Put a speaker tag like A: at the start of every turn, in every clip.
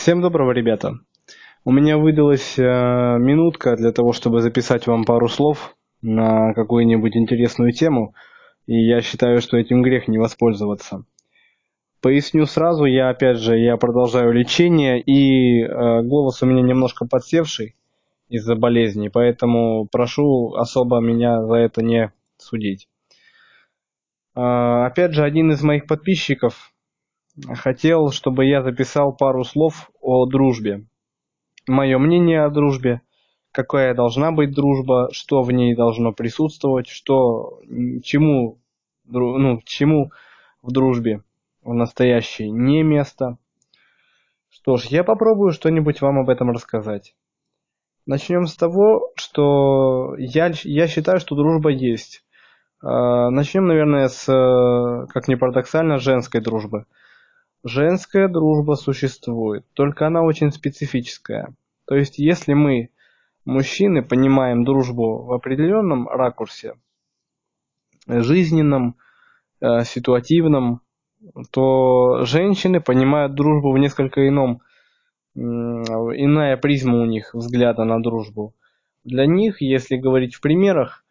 A: Всем доброго, ребята. У меня выдалась э, минутка для того, чтобы записать вам пару слов на какую-нибудь интересную тему, и я считаю, что этим грех не воспользоваться. Поясню сразу, я опять же, я продолжаю лечение, и э, голос у меня немножко подсевший из-за болезни, поэтому прошу особо меня за это не судить. Э, опять же, один из моих подписчиков хотел, чтобы я записал пару слов о дружбе. Мое мнение о дружбе, какая должна быть дружба, что в ней должно присутствовать, что чему, ну, чему в дружбе в настоящей не место. Что ж, я попробую что-нибудь вам об этом рассказать. Начнем с того, что я, я считаю, что дружба есть. А, Начнем, наверное, с, как ни парадоксально, женской дружбы. Женская дружба существует, только она очень специфическая. То есть, если мы, мужчины, понимаем дружбу в определенном ракурсе, жизненном, э, ситуативном, то женщины понимают дружбу в несколько ином, иная призма у них взгляда на дружбу. Для них, если говорить в примерах,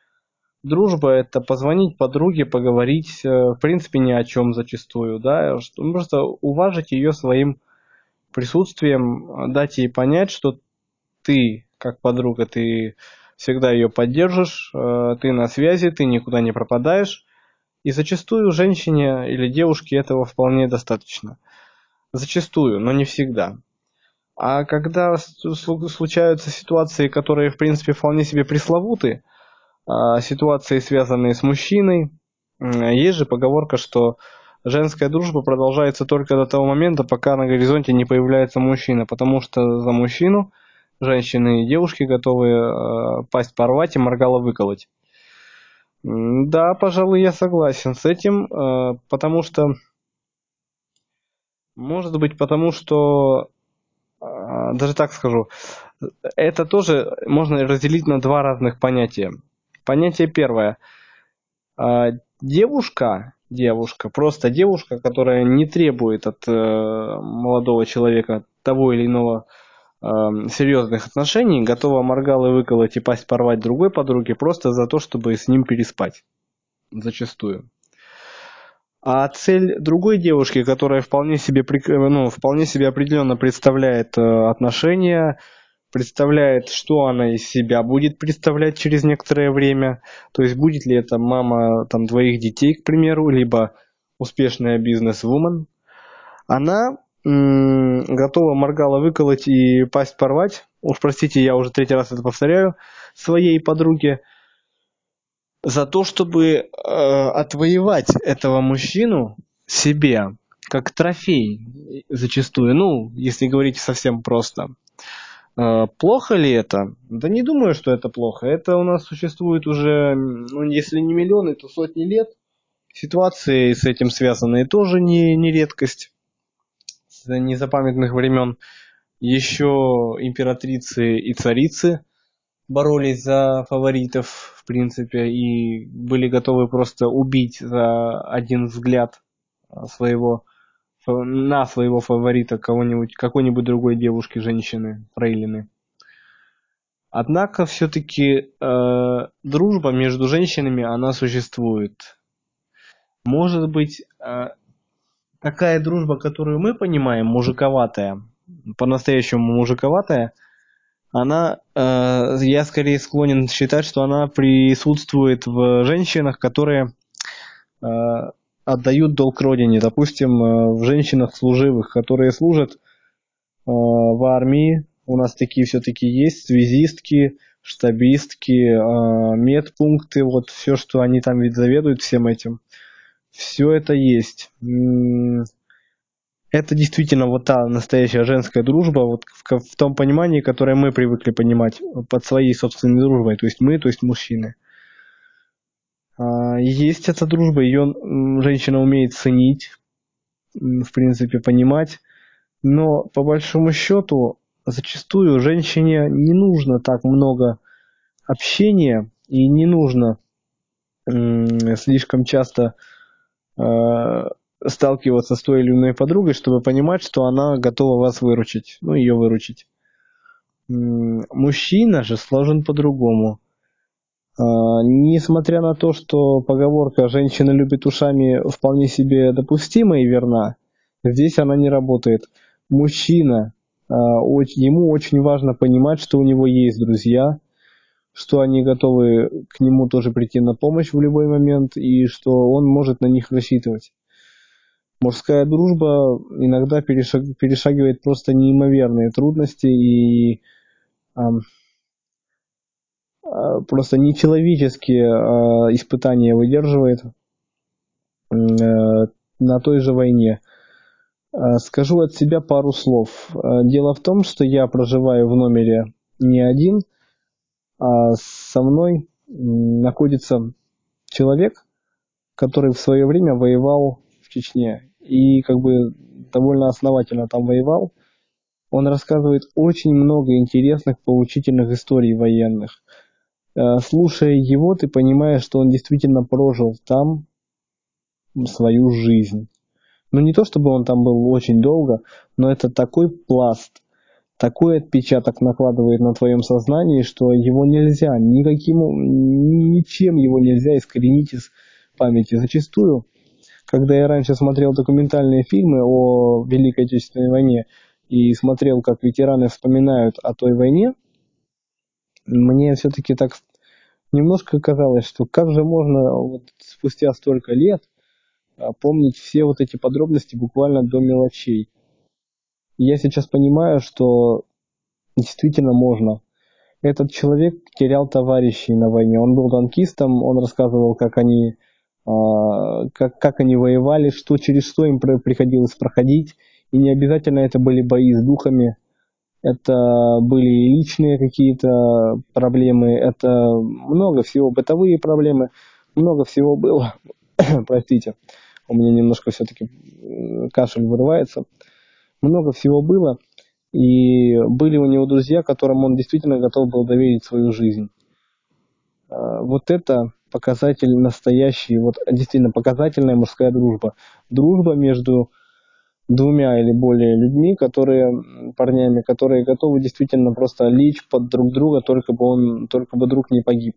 A: Дружба это позвонить подруге, поговорить, э, в принципе, ни о чем зачастую, да, что, просто уважить ее своим присутствием, дать ей понять, что ты, как подруга, ты всегда ее поддержишь, э, ты на связи, ты никуда не пропадаешь. И зачастую женщине или девушке этого вполне достаточно. Зачастую, но не всегда. А когда случаются ситуации, которые, в принципе, вполне себе пресловуты, ситуации, связанные с мужчиной. Есть же поговорка, что женская дружба продолжается только до того момента, пока на горизонте не появляется мужчина, потому что за мужчину женщины и девушки готовы э, пасть порвать и моргало выколоть. Да, пожалуй, я согласен с этим, э, потому что, может быть, потому что, э, даже так скажу, это тоже можно разделить на два разных понятия. Понятие первое. А, девушка, девушка, просто девушка, которая не требует от э, молодого человека того или иного э, серьезных отношений, готова моргалы выколоть и пасть порвать другой подруге просто за то, чтобы с ним переспать. Зачастую. А цель другой девушки, которая вполне себе, ну, вполне себе определенно представляет э, отношения, представляет, что она из себя будет представлять через некоторое время. То есть будет ли это мама там двоих детей, к примеру, либо успешная бизнес-вумен. Она м- готова моргала выколоть и пасть порвать. Уж простите, я уже третий раз это повторяю своей подруге за то, чтобы э, отвоевать этого мужчину себе как трофей зачастую. Ну, если говорить совсем просто. А, плохо ли это? Да не думаю, что это плохо. Это у нас существует уже, ну, если не миллионы, то сотни лет. Ситуации с этим связанные тоже не, не редкость. С незапамятных времен еще императрицы и царицы боролись за фаворитов, в принципе, и были готовы просто убить за один взгляд своего на своего фаворита кого-нибудь, какой-нибудь другой девушки, женщины, фрейлины. Однако все-таки э, дружба между женщинами, она существует. Может быть, э, такая дружба, которую мы понимаем, мужиковатая, по-настоящему мужиковатая, она, э, я скорее склонен считать, что она присутствует в женщинах, которые э, отдают долг родине. Допустим, э, в женщинах служивых, которые служат э, в армии, у нас такие все-таки есть, связистки, штабистки, э, медпункты, вот все, что они там ведь заведуют всем этим. Все это есть. Это действительно вот та настоящая женская дружба, вот в, в том понимании, которое мы привыкли понимать под своей собственной дружбой. То есть мы, то есть мужчины. А, есть эта дружба, ее женщина умеет ценить, в принципе, понимать. Но по большому счету, зачастую женщине не нужно так много общения и не нужно слишком часто э, сталкиваться с той или иной подругой, чтобы понимать, что она готова вас выручить, ну, ее выручить. Мужчина же сложен по-другому. А, несмотря на то, что поговорка «женщина любит ушами» вполне себе допустима и верна, здесь она не работает. Мужчина, а, ему очень важно понимать, что у него есть друзья, что они готовы к нему тоже прийти на помощь в любой момент и что он может на них рассчитывать. Мужская дружба иногда перешаг, перешагивает просто неимоверные трудности и просто нечеловеческие а, испытания выдерживает э, на той же войне. Скажу от себя пару слов. Дело в том, что я проживаю в номере не один – а со мной находится человек, который в свое время воевал в Чечне и как бы довольно основательно там воевал. Он рассказывает очень много интересных, поучительных историй военных. Э, слушая его, ты понимаешь, что он действительно прожил там свою жизнь. Ну не то чтобы он там был очень долго, но это такой пласт такой отпечаток накладывает на твоем сознании, что его нельзя, никаким, ничем его нельзя искоренить из памяти. Зачастую, когда я раньше смотрел документальные фильмы о Великой Отечественной войне и смотрел, как ветераны вспоминают о той войне, мне все-таки так немножко казалось, что как же можно вот спустя столько лет а, помнить все вот эти подробности буквально до мелочей я сейчас понимаю, что действительно можно. Этот человек терял товарищей на войне. Он был танкистом, он рассказывал, как они, э, как, как они воевали, что через что им приходилось проходить. И не обязательно это были бои с духами. Это были личные какие-то проблемы, это много всего, бытовые проблемы, много всего было. Простите, у меня немножко все-таки кашель вырывается много всего было, и были у него друзья, которым он действительно готов был доверить свою жизнь. А, вот это показатель настоящий, вот действительно показательная мужская дружба. Дружба между двумя или более людьми, которые, парнями, которые готовы действительно просто лечь под друг друга, только бы он, только бы друг не погиб.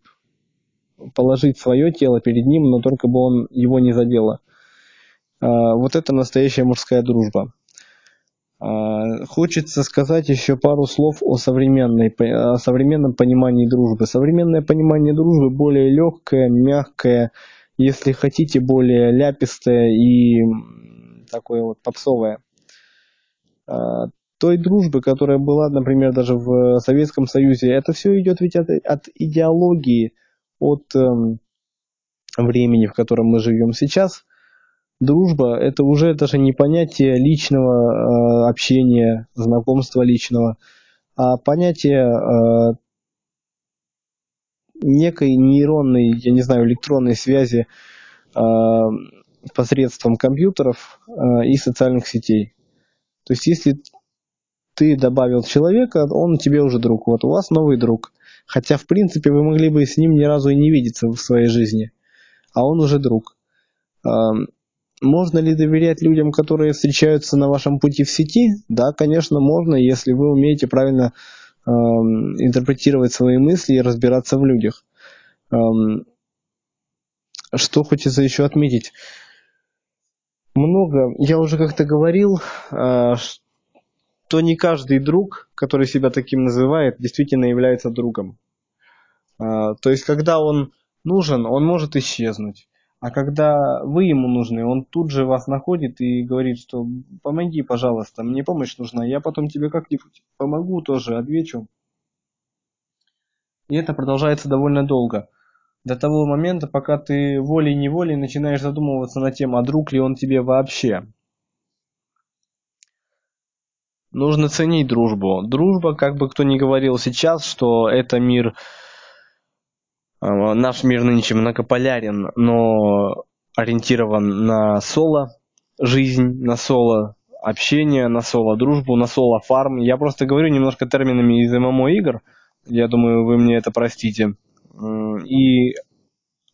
A: Положить свое тело перед ним, но только бы он его не задело. А, вот это настоящая мужская дружба. А, хочется сказать еще пару слов о, современной, о современном понимании дружбы. Современное понимание дружбы более легкое, мягкое, если хотите, более ляпистое и такое вот попсовое. А, той дружбы, которая была, например, даже в Советском Союзе, это все идет ведь от, от идеологии, от э, времени, в котором мы живем сейчас – дружба это уже даже не понятие личного э, общения, знакомства личного, а понятие э, некой нейронной, я не знаю, электронной связи э, посредством компьютеров э, и социальных сетей. То есть, если ты добавил человека, он тебе уже друг. Вот у вас новый друг. Хотя, в принципе, вы могли бы с ним ни разу и не видеться в своей жизни. А он уже друг. Эм, можно ли доверять людям, которые встречаются на вашем пути в сети? Да, конечно, можно, если вы умеете правильно э, интерпретировать свои мысли и разбираться в людях. Эм, что хочется еще отметить? Много, я уже как-то говорил, что не каждый друг, который себя таким называет, действительно является другом. Э, то есть, когда он нужен, он может исчезнуть. А когда вы ему нужны, он тут же вас находит и говорит, что помоги, пожалуйста, мне помощь нужна, я потом тебе как-нибудь помогу тоже, отвечу. И это продолжается довольно долго. До того момента, пока ты волей-неволей начинаешь задумываться над тем, а друг ли он тебе вообще. Нужно ценить дружбу. Дружба, как бы кто ни говорил сейчас, что это мир а, наш мир нынче многополярен, но ориентирован на соло жизнь, на соло общение, на соло дружбу, на соло фарм. Я просто говорю немножко терминами из ММО игр. Я думаю, вы мне это простите. И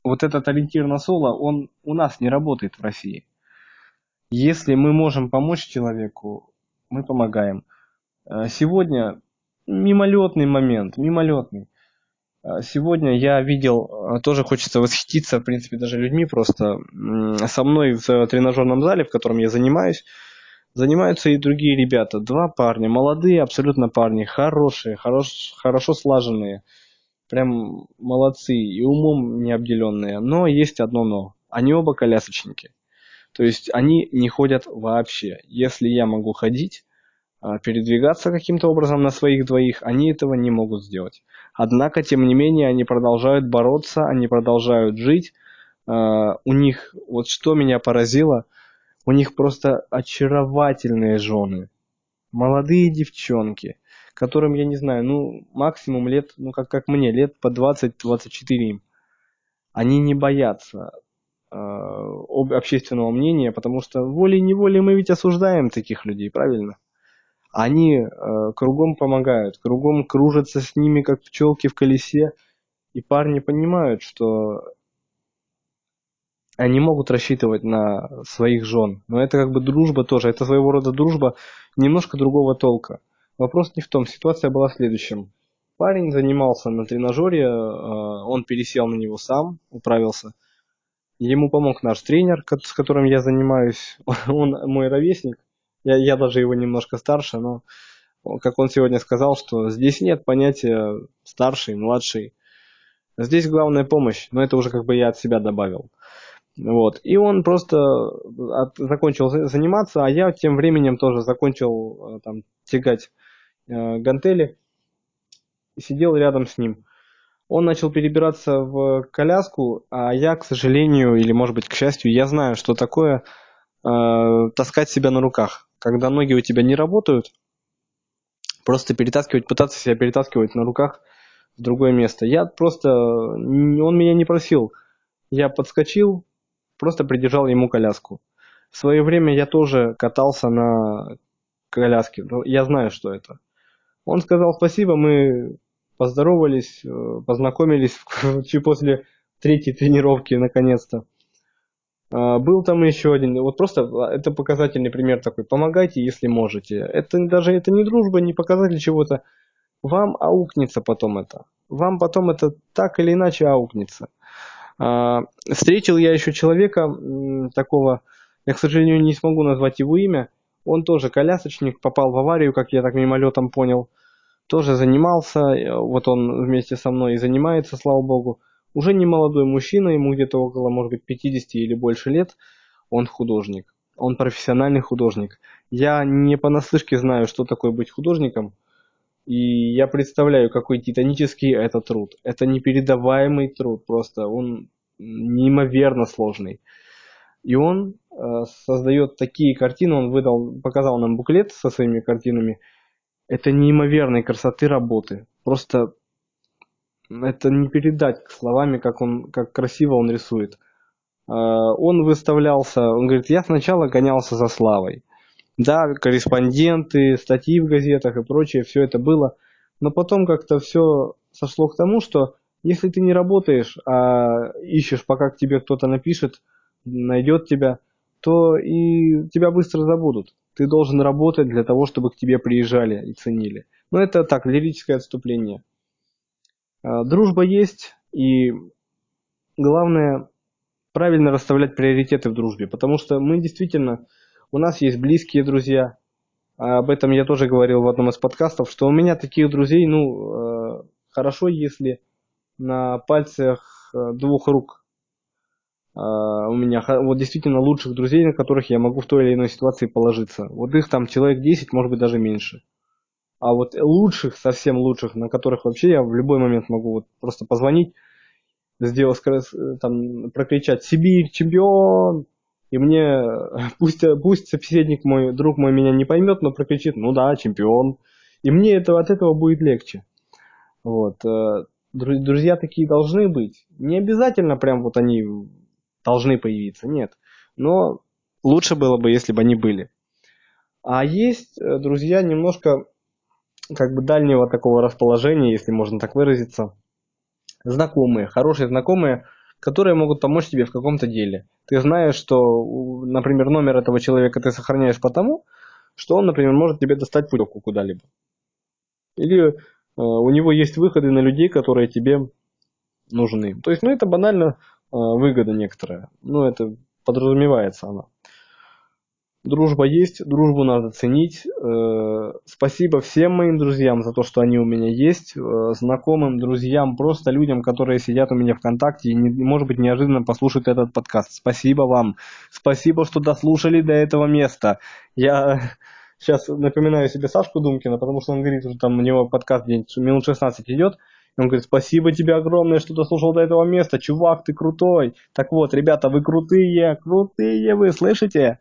A: вот этот ориентир на соло, он у нас не работает в России. Если мы можем помочь человеку, мы помогаем. Э, сегодня мимолетный момент, мимолетный. Э, сегодня я видел, э, тоже хочется восхититься, в принципе, даже людьми просто. Со мной в тренажерном зале, в котором я занимаюсь, занимаются и другие ребята. Два парня, молодые абсолютно парни, хорошие, хорош, хорошо слаженные. Прям молодцы и умом не обделенные. Но есть одно но. Они оба колясочники. То есть они не ходят вообще. Если я могу ходить, а, передвигаться каким-то образом на своих двоих, они этого не могут сделать. Однако, тем не менее, они продолжают бороться, они продолжают жить. А, у них, вот что меня поразило, у них просто очаровательные жены. Молодые девчонки, которым, я не знаю, ну, максимум лет, ну, как, как мне, лет по 20-24 им. Они не боятся э, общественного мнения, потому что волей-неволей мы ведь осуждаем таких людей, правильно? они э, кругом помогают, кругом кружатся с ними, как пчелки в колесе, и парни понимают, что они могут рассчитывать на своих жен. Но это как бы дружба тоже, это своего рода дружба немножко другого толка. Вопрос не в том, ситуация была в следующем. Парень занимался на тренажере, э, он пересел на него сам, управился. Ему помог наш тренер, с которым я занимаюсь, он мой ровесник. Я, я даже его немножко старше, но как он сегодня сказал, что здесь нет понятия старший, младший. Здесь главная помощь, но это уже как бы я от себя добавил. Вот. И он просто от, закончил заниматься, а я тем временем тоже закончил э, там тягать э, гантели и сидел рядом с ним. Он начал перебираться в коляску, а я, к сожалению, или может быть к счастью, я знаю, что такое э, таскать себя на руках когда ноги у тебя не работают, просто перетаскивать, пытаться себя перетаскивать на руках в другое место. Я просто, он меня не просил. Я подскочил, просто придержал ему коляску. В свое время я тоже катался на коляске. Я знаю, что это. Он сказал спасибо, мы поздоровались, э, познакомились после третьей тренировки наконец-то. А, был там еще один, вот просто а, это показательный пример такой. Помогайте, если можете. Это даже это не дружба, не показатель чего-то. Вам аукнется потом это. Вам потом это так или иначе аукнется. А, встретил я еще человека такого, я, к сожалению, не смогу назвать его имя. Он тоже колясочник, попал в аварию, как я так мимолетом понял. Тоже занимался, э, вот он вместе со мной и занимается, слава богу уже не молодой мужчина, ему где-то около, может быть, 50 или больше лет, он художник. Он профессиональный художник. Я не понаслышке знаю, что такое быть художником, и я представляю, какой титанический это труд. Это непередаваемый труд, просто он неимоверно сложный. И он э, создает такие картины, он выдал, показал нам буклет со своими картинами. Это неимоверной красоты работы. Просто это не передать словами, как он, как красиво он рисует. А, он выставлялся, он говорит, я сначала гонялся за славой. Да, корреспонденты, статьи в газетах и прочее, все это было. Но потом как-то все сошло к тому, что если ты не работаешь, а ищешь, пока к тебе кто-то напишет, найдет тебя, то и тебя быстро забудут. Ты должен работать для того, чтобы к тебе приезжали и ценили. Но это так, лирическое отступление. А, дружба есть, и главное правильно расставлять приоритеты в дружбе, потому что мы действительно, у нас есть близкие друзья, а об этом я тоже говорил в одном из подкастов, что у меня таких друзей, ну, э, хорошо, если на пальцах э, двух рук у меня вот действительно лучших друзей, на которых я могу в той или иной ситуации положиться. Вот их там человек 10, может быть даже меньше. А вот лучших, совсем лучших, на которых вообще я в любой момент могу вот просто позвонить, сделать, там, прокричать «Сибирь, чемпион!» И мне, пусть, пусть собеседник мой, друг мой меня не поймет, но прокричит «Ну да, чемпион!» И мне это, от этого будет легче. Вот. Э, друзья такие должны быть. Не обязательно прям вот они должны появиться, нет. Но лучше было бы, если бы они были. А есть э, друзья немножко как бы дальнего такого расположения, если можно так выразиться. Знакомые, хорошие знакомые, которые могут помочь тебе в каком-то деле. Ты знаешь, что, например, номер этого человека ты сохраняешь потому, что он, например, может тебе достать путевку куда-либо. Или э, у него есть выходы на людей, которые тебе нужны. То есть, ну, это банально выгода некоторая. Ну, это подразумевается она. Дружба есть, дружбу надо ценить. Э, спасибо всем моим друзьям за то, что они у меня есть, э, знакомым, друзьям, просто людям, которые сидят у меня ВКонтакте и, может быть, неожиданно послушают этот подкаст. Спасибо вам. Спасибо, что дослушали до этого места. Я сейчас напоминаю себе Сашку Думкина, потому что он говорит, что там у него подкаст день минут 16 идет. Он говорит, спасибо тебе огромное, что дослушал до этого места. Чувак, ты крутой. Так вот, ребята, вы крутые, крутые вы, слышите?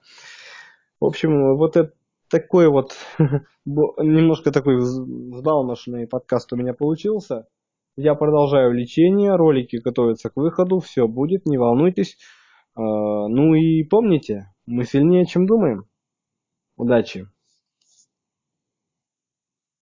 A: В общем, вот это такой вот, немножко такой взбалмошный подкаст у меня получился. Я продолжаю лечение, ролики готовятся к выходу, все будет, не волнуйтесь. А, ну и помните, мы сильнее, чем думаем. Удачи!